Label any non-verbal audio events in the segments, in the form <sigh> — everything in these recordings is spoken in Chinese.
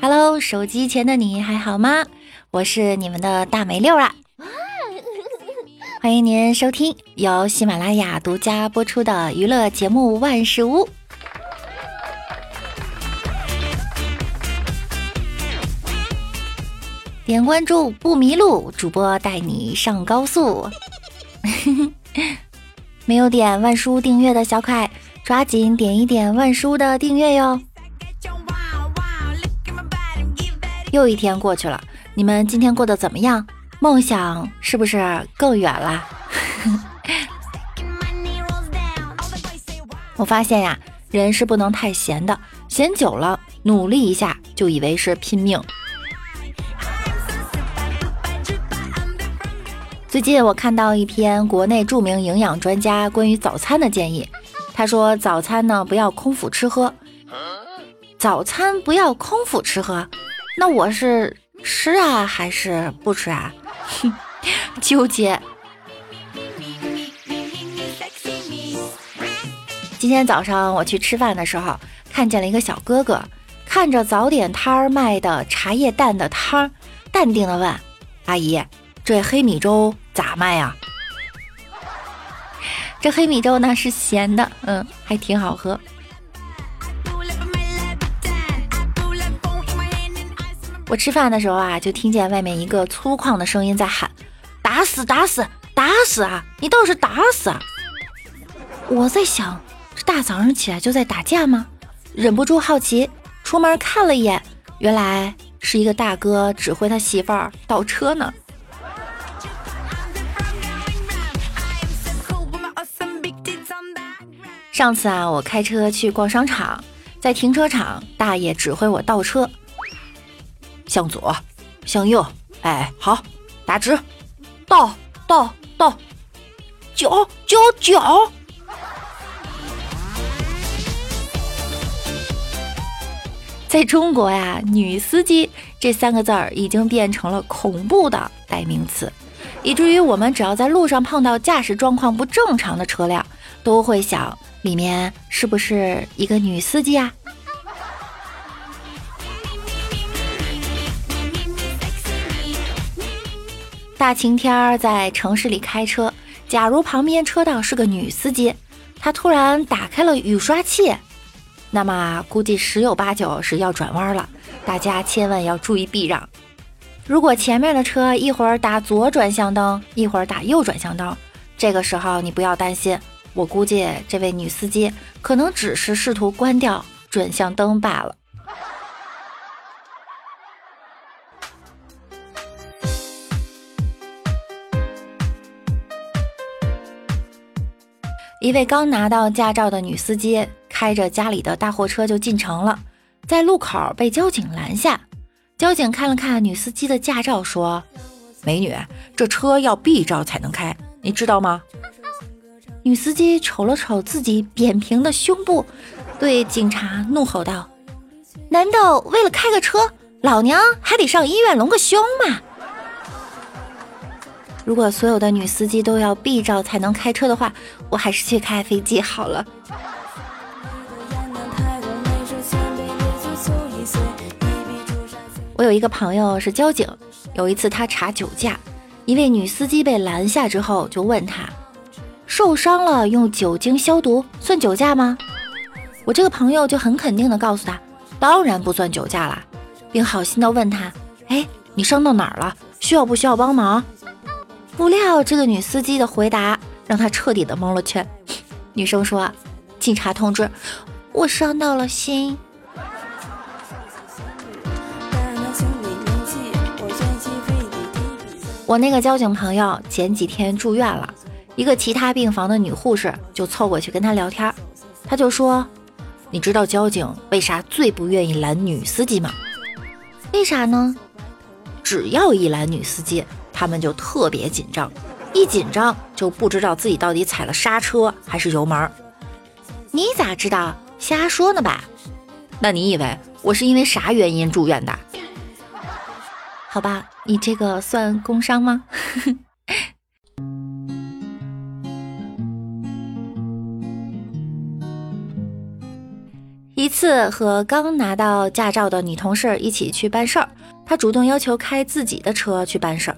Hello，手机前的你还好吗？我是你们的大梅六啊！欢迎您收听由喜马拉雅独家播出的娱乐节目《万事屋》。点关注不迷路，主播带你上高速。没有点万书订阅的小可爱，抓紧点一点万书的订阅哟！又一天过去了，你们今天过得怎么样？梦想是不是更远了？<laughs> 我发现呀，人是不能太闲的，闲久了，努力一下就以为是拼命。最近我看到一篇国内著名营养专家关于早餐的建议，他说早餐呢不要空腹吃喝，早餐不要空腹吃喝。那我是吃啊还是不吃啊？<laughs> 纠结。今天早上我去吃饭的时候，看见了一个小哥哥，看着早点摊儿卖的茶叶蛋的汤，淡定的问：“阿姨，这黑米粥咋卖呀？”这黑米粥呢是咸的，嗯，还挺好喝。我吃饭的时候啊，就听见外面一个粗犷的声音在喊：“打死，打死，打死啊！你倒是打死！”啊！”我在想，这大早上起来就在打架吗？忍不住好奇，出门看了一眼，原来是一个大哥指挥他媳妇儿倒车呢。上次啊，我开车去逛商场，在停车场，大爷指挥我倒车。向左，向右，哎，好，打直，倒倒倒，脚脚脚。在中国呀，女司机这三个字儿已经变成了恐怖的代名词，以至于我们只要在路上碰到驾驶状况不正常的车辆，都会想里面是不是一个女司机啊？大晴天儿在城市里开车，假如旁边车道是个女司机，她突然打开了雨刷器，那么估计十有八九是要转弯了。大家千万要注意避让。如果前面的车一会儿打左转向灯，一会儿打右转向灯，这个时候你不要担心，我估计这位女司机可能只是试图关掉转向灯罢了。一位刚拿到驾照的女司机开着家里的大货车就进城了，在路口被交警拦下。交警看了看女司机的驾照，说：“美女，这车要 B 照才能开，你知道吗？”女司机瞅了瞅自己扁平的胸部，对警察怒吼道：“难道为了开个车，老娘还得上医院隆个胸吗？”如果所有的女司机都要 B 照才能开车的话，我还是去开飞机好了。我有一个朋友是交警，有一次他查酒驾，一位女司机被拦下之后，就问他受伤了用酒精消毒算酒驾吗？我这个朋友就很肯定的告诉他，当然不算酒驾啦，并好心的问他，哎，你伤到哪儿了？需要不需要帮忙？不料，这个女司机的回答让他彻底的蒙了圈。女生说：“警察同志，我伤到了心。”我那个交警朋友前几天住院了，一个其他病房的女护士就凑过去跟他聊天，他就说：“你知道交警为啥最不愿意拦女司机吗？为啥呢？只要一拦女司机。”他们就特别紧张，一紧张就不知道自己到底踩了刹车还是油门。你咋知道？瞎说呢吧？那你以为我是因为啥原因住院的？<laughs> 好吧，你这个算工伤吗？<laughs> 一次和刚拿到驾照的女同事一起去办事儿，她主动要求开自己的车去办事儿，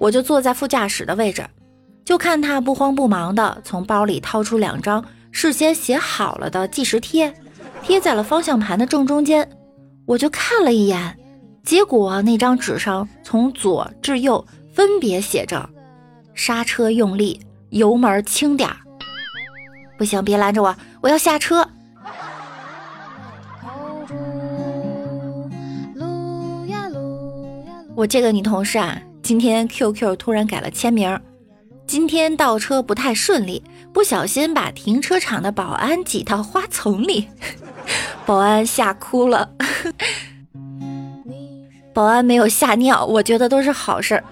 我就坐在副驾驶的位置，就看她不慌不忙的从包里掏出两张事先写好了的计时贴，贴在了方向盘的正中间。我就看了一眼，结果那张纸上从左至右分别写着：刹车用力，油门轻点儿。不行，别拦着我，我要下车。我这个女同事啊，今天 QQ 突然改了签名。今天倒车不太顺利，不小心把停车场的保安挤到花丛里，<laughs> 保安吓哭了。<laughs> 保安没有吓尿，我觉得都是好事儿。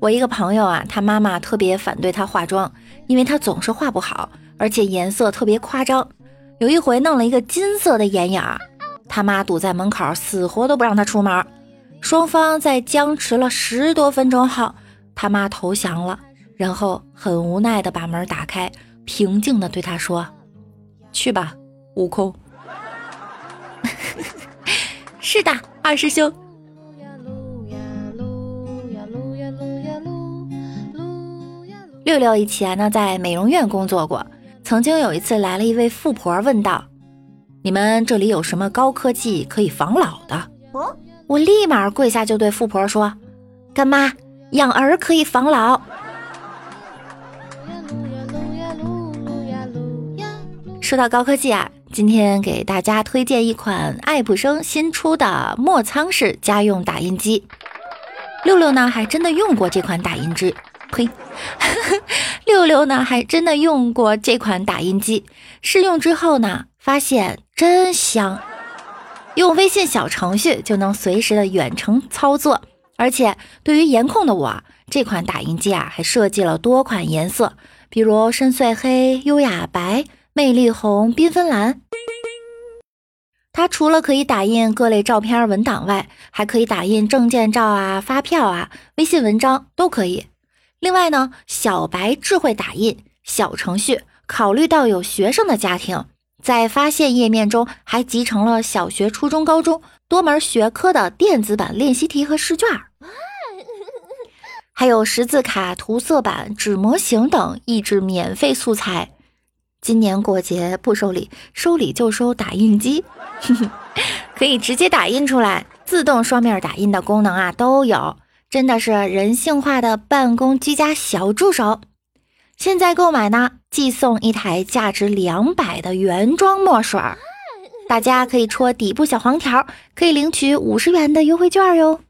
我一个朋友啊，他妈妈特别反对他化妆，因为他总是画不好，而且颜色特别夸张。有一回弄了一个金色的眼影，他妈堵在门口，死活都不让他出门。双方在僵持了十多分钟后，他妈投降了，然后很无奈的把门打开，平静的对他说：“去吧，悟空。”是的，二师兄。六六以前呢，在美容院工作过。曾经有一次来了一位富婆，问道：“你们这里有什么高科技可以防老的？”我立马跪下就对富婆说：“干妈，养儿可以防老。”说到高科技啊，今天给大家推荐一款爱普生新出的墨仓式家用打印机。六六呢，还真的用过这款打印机。呸！<laughs> 六六呢，还真的用过这款打印机，试用之后呢，发现真香。用微信小程序就能随时的远程操作，而且对于颜控的我，这款打印机啊，还设计了多款颜色，比如深邃黑、优雅白、魅力红、缤纷蓝。它除了可以打印各类照片文档外，还可以打印证件照啊、发票啊、微信文章都可以。另外呢，小白智慧打印小程序考虑到有学生的家庭，在发现页面中还集成了小学、初中、高中多门学科的电子版练习题和试卷，还有识字卡、涂色板、纸模型等益智免费素材。今年过节不收礼，收礼就收打印机，<laughs> 可以直接打印出来，自动双面打印的功能啊都有。真的是人性化的办公居家小助手。现在购买呢，即送一台价值两百的原装墨水儿，大家可以戳底部小黄条，可以领取五十元的优惠券哟。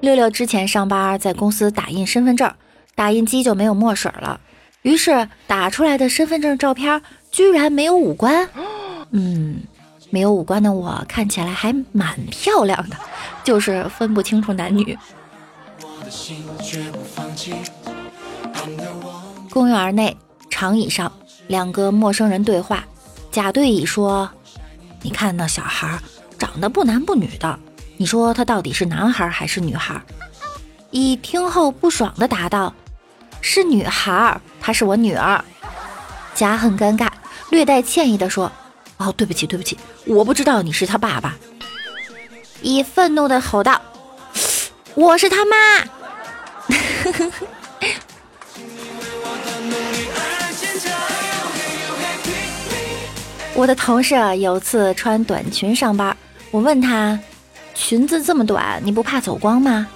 六六之前上班在公司打印身份证，打印机就没有墨水了，于是打出来的身份证照片。居然没有五官，<gasps> 嗯，没有五官的我看起来还蛮漂亮的，就是分不清楚男女。公园内长椅上，两个陌生人对话。甲对乙说：“你看那小孩长得不男不女的，你说他到底是男孩还是女孩？”乙听后不爽的答道：“是女孩，她是我女儿。”甲很尴尬。略带歉意地说：“哦，对不起，对不起，我不知道你是他爸爸。”乙愤怒地吼道：“我是他妈！” <laughs> 我的同事有次穿短裙上班，我问他：“裙子这么短，你不怕走光吗？”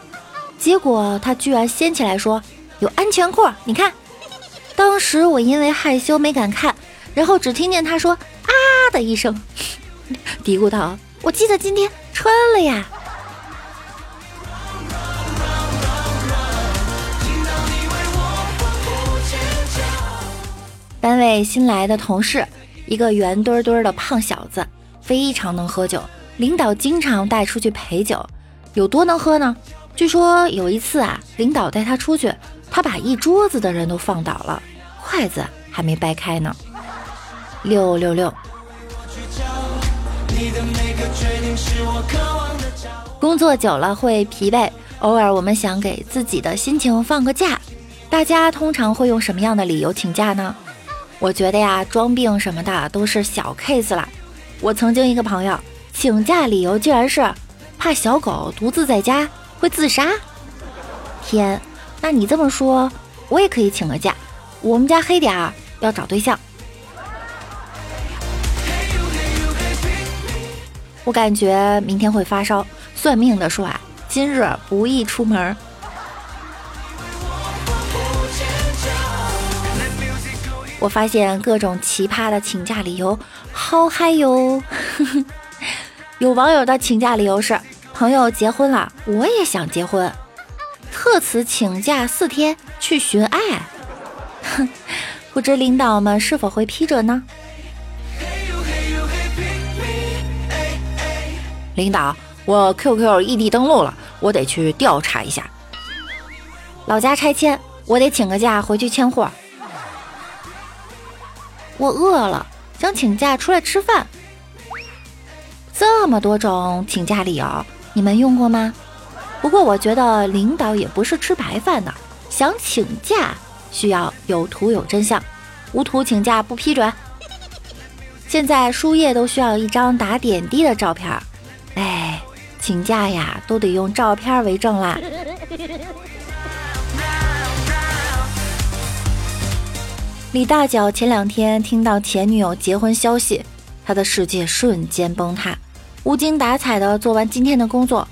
结果他居然掀起来说：“有安全裤，你看。”当时我因为害羞没敢看。然后只听见他说“啊”的一声，<laughs> 嘀咕道：“我记得今天穿了呀。”单位新来的同事，一个圆墩墩的胖小子，非常能喝酒，领导经常带出去陪酒。有多能喝呢？据说有一次啊，领导带他出去，他把一桌子的人都放倒了，筷子还没掰开呢。六六六。工作久了会疲惫，偶尔我们想给自己的心情放个假。大家通常会用什么样的理由请假呢？我觉得呀，装病什么的都是小 case 了。我曾经一个朋友请假理由竟然是怕小狗独自在家会自杀。天，那你这么说，我也可以请个假。我们家黑点儿要找对象。我感觉明天会发烧，算命的说啊，今日不宜出门。我发现各种奇葩的请假理由，好嗨哟！<laughs> 有网友的请假理由是：朋友结婚了，我也想结婚，特此请假四天去寻爱。哼，<laughs> 不知领导们是否会批准呢？领导，我 QQ 异地登录了，我得去调查一下。老家拆迁，我得请个假回去迁货。我饿了，想请假出来吃饭。这么多种请假理由，你们用过吗？不过我觉得领导也不是吃白饭的，想请假需要有图有真相，无图请假不批准。<laughs> 现在输液都需要一张打点滴的照片。哎，请假呀，都得用照片为证啦。<laughs> 李大脚前两天听到前女友结婚消息，他的世界瞬间崩塌，无精打采的做完今天的工作，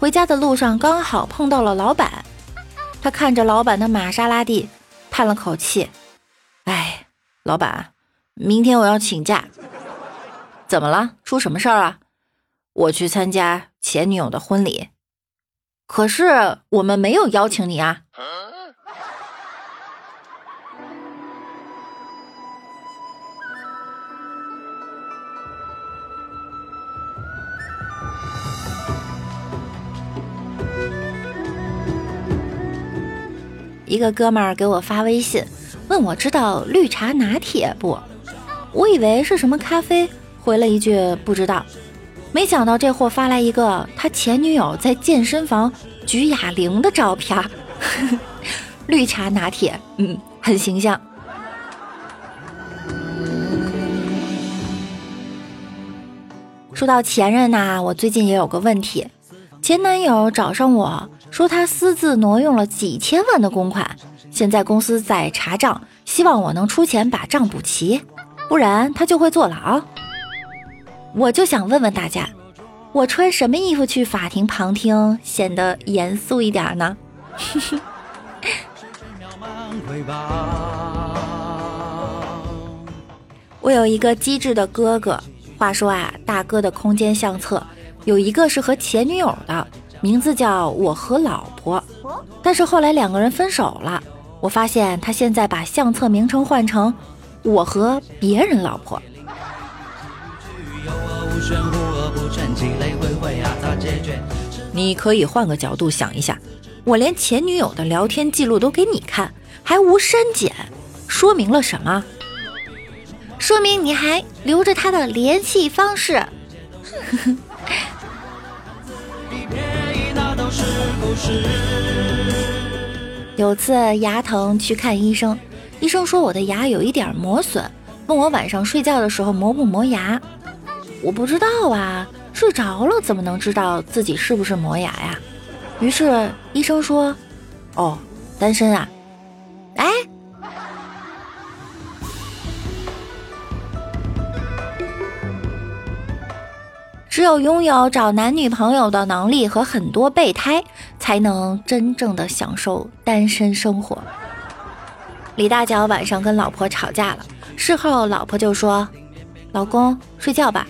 回家的路上刚好碰到了老板，他看着老板的玛莎拉蒂，叹了口气：“哎，老板，明天我要请假。怎么了？出什么事儿啊？”我去参加前女友的婚礼，可是我们没有邀请你啊！一个哥们儿给我发微信，问我知道绿茶拿铁不？我以为是什么咖啡，回了一句不知道。没想到这货发来一个他前女友在健身房举哑铃的照片，<laughs> 绿茶拿铁，嗯，很形象。说到前任呐，我最近也有个问题，前男友找上我说他私自挪用了几千万的公款，现在公司在查账，希望我能出钱把账补齐，不然他就会坐牢。我就想问问大家，我穿什么衣服去法庭旁听显得严肃一点呢？<laughs> 我有一个机智的哥哥，话说啊，大哥的空间相册有一个是和前女友的，名字叫我和老婆，但是后来两个人分手了，我发现他现在把相册名称换成我和别人老婆。你可以换个角度想一下，我连前女友的聊天记录都给你看，还无删减，说明了什么？说明你还留着他的联系方式。<laughs> 是不是有次牙疼去看医生，医生说我的牙有一点磨损，问我晚上睡觉的时候磨不磨牙。我不知道啊，睡着了怎么能知道自己是不是磨牙呀？于是医生说：“哦，单身啊。”只有拥有找男女朋友的能力和很多备胎，才能真正的享受单身生活。李大脚晚上跟老婆吵架了，事后老婆就说：“老公，睡觉吧。”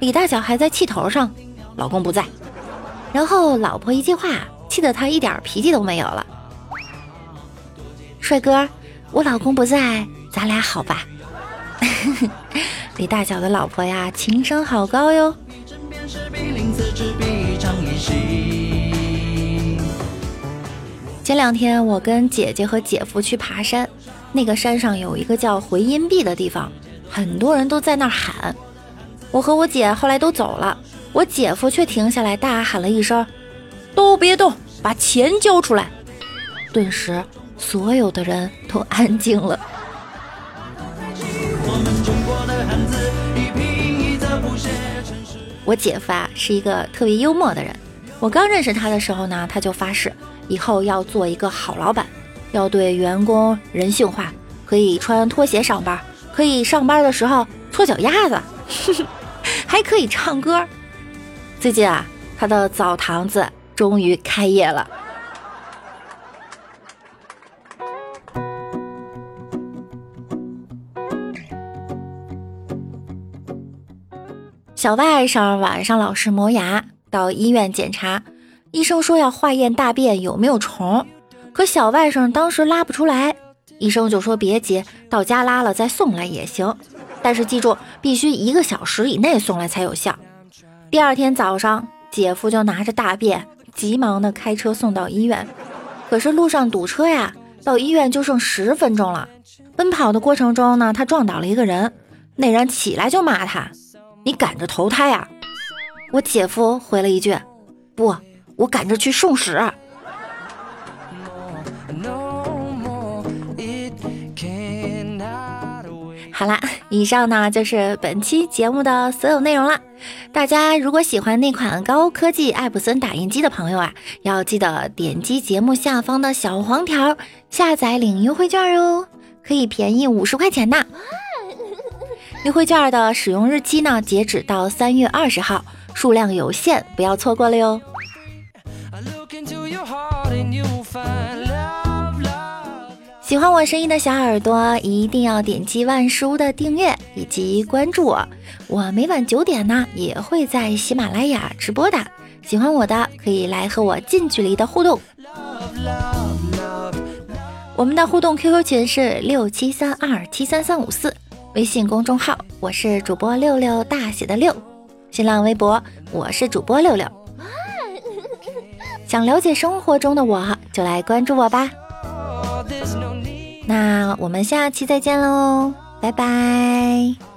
李大脚还在气头上，老公不在，然后老婆一句话，气得他一点脾气都没有了。帅哥，我老公不在，咱俩好吧？<laughs> 李大脚的老婆呀，情商好高哟。前两天我跟姐姐和姐夫去爬山，那个山上有一个叫回音壁的地方，很多人都在那儿喊。我和我姐后来都走了，我姐夫却停下来大喊了一声：“都别动，把钱交出来！”顿时，所有的人都安静了。我姐夫啊是一个特别幽默的人。我刚认识他的时候呢，他就发誓以后要做一个好老板，要对员工人性化，可以穿拖鞋上班，可以上班的时候搓脚丫子，<laughs> 还可以唱歌。最近啊，他的澡堂子终于开业了。小外甥晚上老是磨牙，到医院检查，医生说要化验大便有没有虫，可小外甥当时拉不出来，医生就说别急，到家拉了再送来也行，但是记住必须一个小时以内送来才有效。第二天早上，姐夫就拿着大便急忙的开车送到医院，可是路上堵车呀，到医院就剩十分钟了。奔跑的过程中呢，他撞倒了一个人，那人起来就骂他。你赶着投胎呀？我姐夫回了一句：“不，我赶着去送屎。”好啦，以上呢就是本期节目的所有内容了。大家如果喜欢那款高科技艾普森打印机的朋友啊，要记得点击节目下方的小黄条下载领优惠券哦，可以便宜五十块钱呢。优惠券的使用日期呢？截止到三月二十号，数量有限，不要错过了哟。喜欢我声音的小耳朵，一定要点击万书的订阅以及关注我。我每晚九点呢，也会在喜马拉雅直播的。喜欢我的，可以来和我近距离的互动。我们的互动 QQ 群是六七三二七三三五四。微信公众号，我是主播六六大写的六。新浪微博，我是主播六六。想了解生活中的我，就来关注我吧。那我们下期再见喽，拜拜。